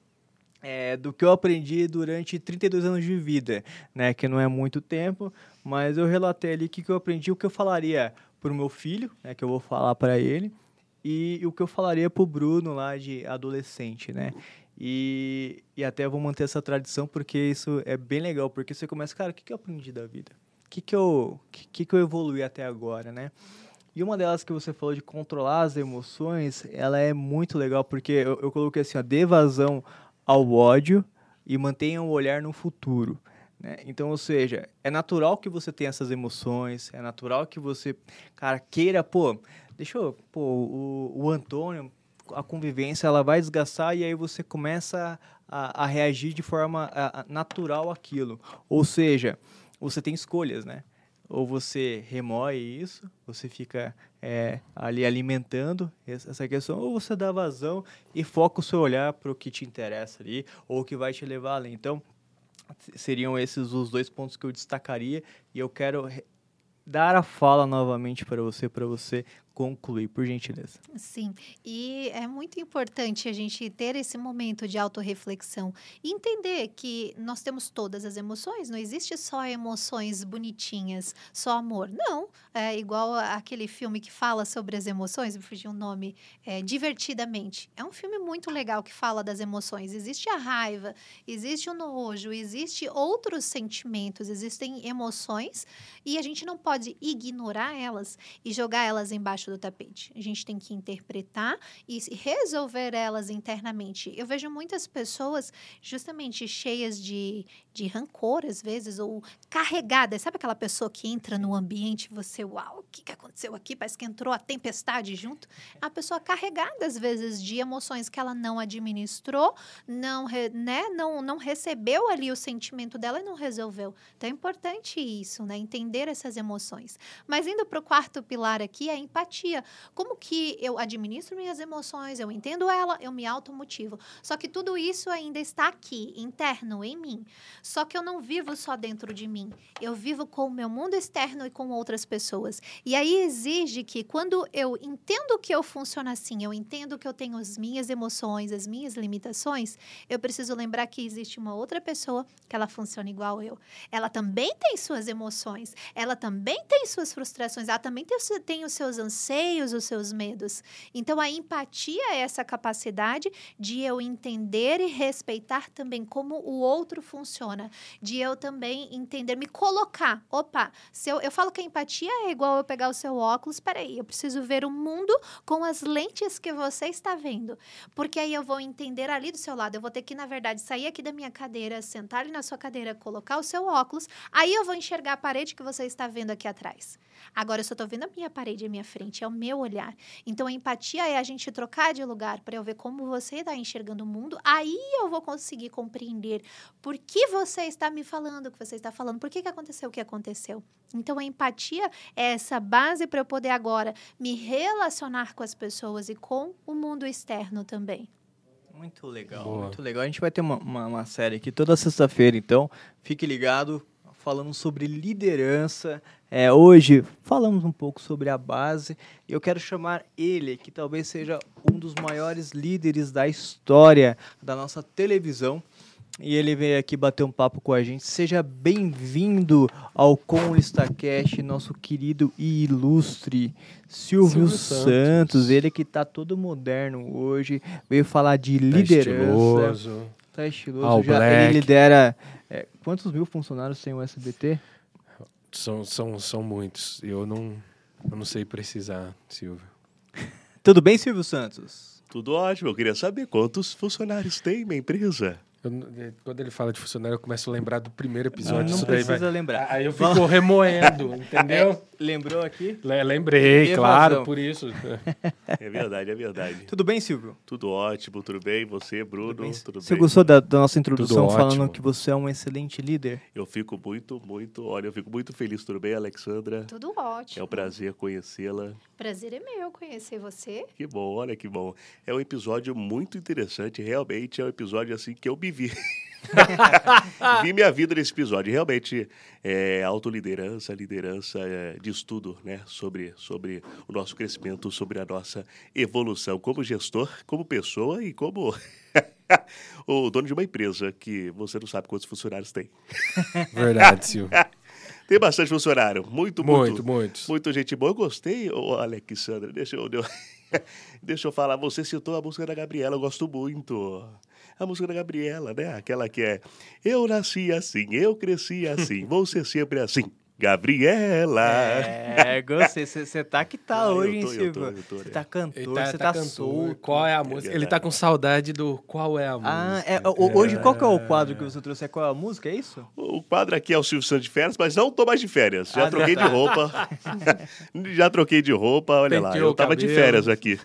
é, do que eu aprendi durante 32 anos de vida, né? Que não é muito tempo, mas eu relatei ali o que, que eu aprendi, o que eu falaria para o meu filho, né? Que eu vou falar para ele, e, o que eu falaria para o Bruno lá de adolescente, né? E, e até vou manter essa tradição porque isso é bem legal, porque você começa, cara, o que, que eu aprendi da vida? Que, que, eu, que, que eu evolui até agora, né? E uma delas que você falou de controlar as emoções, ela é muito legal, porque eu, eu coloquei assim, ó, dê vazão ao ódio e mantenha o olhar no futuro. Né? Então, ou seja, é natural que você tenha essas emoções, é natural que você, cara, queira, pô, deixa eu, pô, o, o Antônio, a convivência, ela vai desgastar e aí você começa a, a reagir de forma a, a natural àquilo. Ou seja, você tem escolhas, né? Ou você remoe isso, você fica é, ali alimentando essa questão, ou você dá vazão e foca o seu olhar para o que te interessa ali, ou que vai te levar além. Então, seriam esses os dois pontos que eu destacaria e eu quero dar a fala novamente para você, para você concluir, por gentileza. Sim, e é muito importante a gente ter esse momento de autorreflexão e entender que nós temos todas as emoções, não existe só emoções bonitinhas, só amor. Não, é igual aquele filme que fala sobre as emoções, me fugiu o nome, é, Divertidamente. É um filme muito legal que fala das emoções. Existe a raiva, existe o nojo, existe outros sentimentos, existem emoções e a gente não pode ignorar elas e jogar elas embaixo do tapete. A gente tem que interpretar e resolver elas internamente. Eu vejo muitas pessoas justamente cheias de, de rancor, às vezes, ou carregadas. Sabe aquela pessoa que entra no ambiente e você, uau, o que, que aconteceu aqui? Parece que entrou a tempestade junto. A pessoa carregada, às vezes, de emoções que ela não administrou, não, né, não, não recebeu ali o sentimento dela e não resolveu. Então é importante isso, né? Entender essas emoções. Mas indo para o quarto pilar aqui, a empatia empatia. Como que eu administro minhas emoções, eu entendo ela, eu me automotivo. Só que tudo isso ainda está aqui, interno, em mim. Só que eu não vivo só dentro de mim. Eu vivo com o meu mundo externo e com outras pessoas. E aí exige que quando eu entendo que eu funciono assim, eu entendo que eu tenho as minhas emoções, as minhas limitações, eu preciso lembrar que existe uma outra pessoa que ela funciona igual eu. Ela também tem suas emoções, ela também tem suas frustrações, ela também tem, os seus anseios anseios, os seus medos. Então, a empatia é essa capacidade de eu entender e respeitar também como o outro funciona, de eu também entender, me colocar. Opa, se eu, eu falo que a empatia é igual eu pegar o seu óculos, peraí, eu preciso ver o mundo com as lentes que você está vendo. Porque aí eu vou entender ali do seu lado, eu vou ter que, na verdade, sair aqui da minha cadeira, sentar ali na sua cadeira, colocar o seu óculos, aí eu vou enxergar a parede que você está vendo aqui atrás. Agora eu só estou vendo a minha parede à minha frente, é o meu olhar. Então a empatia é a gente trocar de lugar para eu ver como você está enxergando o mundo. Aí eu vou conseguir compreender por que você está me falando o que você está falando, por que, que aconteceu o que aconteceu. Então a empatia é essa base para eu poder agora me relacionar com as pessoas e com o mundo externo também. Muito legal, Boa. muito legal. A gente vai ter uma, uma, uma série aqui toda sexta-feira, então fique ligado, falando sobre liderança. É, hoje falamos um pouco sobre a base. Eu quero chamar ele, que talvez seja um dos maiores líderes da história da nossa televisão. E ele veio aqui bater um papo com a gente. Seja bem-vindo ao Conlista Cash, nosso querido e ilustre Silvio, Silvio Santos. Santos. Ele que está todo moderno hoje, veio falar de tá liderança. Estiloso. Tá estiloso. All Já Black. ele lidera é, quantos mil funcionários tem o SBT? São, são, são muitos. Eu não, eu não sei precisar, Silvio. Tudo bem, Silvio Santos? Tudo ótimo. Eu queria saber quantos funcionários tem minha empresa. Eu eh, quando ele fala de funcionário, eu começo a lembrar do primeiro episódio. não isso daí precisa vai... lembrar. Aí eu fico remoendo, [LAUGHS] [LAUGHS] entendeu? Lembrou aqui? Le- Lembrei, Evasão. claro, por isso. É verdade, é verdade. [LAUGHS] Tudo bem, Silvio? Tudo ótimo, tudo bem? Você, Bruno, Tudo bem? tudo Você bem? gostou da, da nossa introdução Tudo falando ótimo. que você é um excelente líder? Eu fico muito, muito, olha, eu fico muito feliz, tudo bem, Alexandra? Tudo ótimo. É um prazer conhecê-la. Prazer é meu conhecer você. Que bom, olha que bom. É um episódio muito interessante, realmente é um episódio assim que eu me vi. [LAUGHS] vi minha vida nesse episódio. Realmente, é, autoliderança, liderança é, de estudo, né? Sobre, sobre o nosso crescimento, sobre a nossa evolução como gestor, como pessoa e como [LAUGHS] o dono de uma empresa que você não sabe quantos funcionários tem. [LAUGHS] Verdade, Silvio. Tem bastante funcionário, muito, muito, Muito, muitos. Muito gente boa. Eu gostei, ô Alexandra. Deixa eu- deixa eu falar. Você citou a música da Gabriela, eu gosto muito. A música da Gabriela, né? Aquela que é Eu nasci assim, eu cresci assim, [LAUGHS] vou ser sempre assim. Gabriela. É, [LAUGHS] gostei. Você tá que tá Ah, eu hoje, hein, tô, eu Silvio? tô, eu tô, Você né? tá cantor, você tá, cantor. solto. Qual é a música? Ele tá com saudade do qual é a música. Ah, é, o- hoje qual que é o quadro que você trouxe? É qual é a música, é isso? O quadro aqui é o Silvio Santos de férias, mas não tô mais de férias. Já Ah, troquei de roupa. [LAUGHS] já troquei de roupa, olha lá. Penteou Eu o tava de cabelo. férias aqui.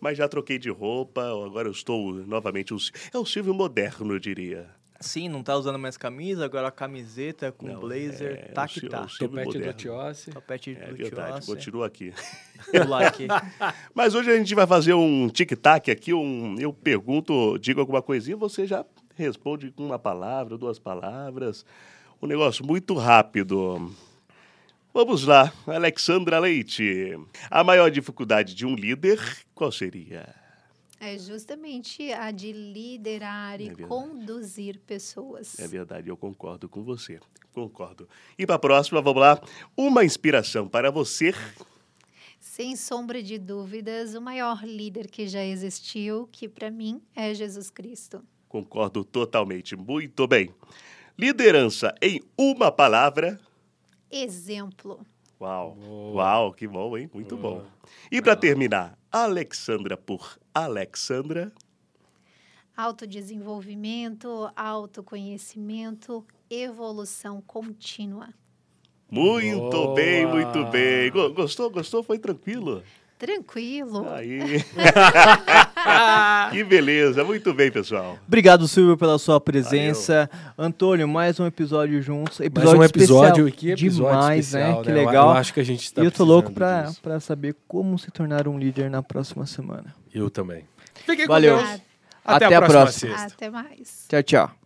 Mas já troquei de roupa, agora eu estou novamente. É o Silvio moderno, eu diria. Sim, não tá usando mais camisa, agora a camiseta com Não, blazer, é, tá que Sil- tá. Topete do moderno. Tiossi. Topete É do verdade, Tiossi. continua aqui. [LAUGHS] Pular aqui. [LAUGHS] Mas hoje a gente vai fazer um tic-tac aqui, um, eu pergunto, digo alguma coisinha, você já responde com uma palavra, duas palavras. Um negócio muito rápido. Vamos lá, Alexandra Leite. A maior dificuldade de um líder, qual seria? É justamente a de liderar e verdade. conduzir pessoas. É verdade, eu concordo com você. Concordo. E para a próxima, vamos lá. Uma inspiração para você. Sem sombra de dúvidas, o maior líder que já existiu, que para mim é Jesus Cristo. Concordo totalmente. Muito bem. Liderança em uma palavra. Exemplo. Uau, Boa. uau, que bom, hein? Muito Boa. bom. E para terminar, Alexandra por Alexandra. Autodesenvolvimento, autoconhecimento, evolução contínua. Muito Boa. bem, muito bem. Go- Gostou? Gostou? Foi tranquilo? Tranquilo. Aí. [LAUGHS] que beleza. Muito bem, pessoal. Obrigado, Silvio, pela sua presença. Antônio, mais um episódio juntos. Mais Episódio um episódio, especial. que episódio Demais, especial, né? Que Eu- legal. Eu acho que a gente tá e eu tô louco pra, pra saber como se tornar um líder na próxima semana. Eu também. Fiquem Valeu. com Deus. A- Até, Até a a próxima próxima. sexta. Até mais. Tchau, tchau.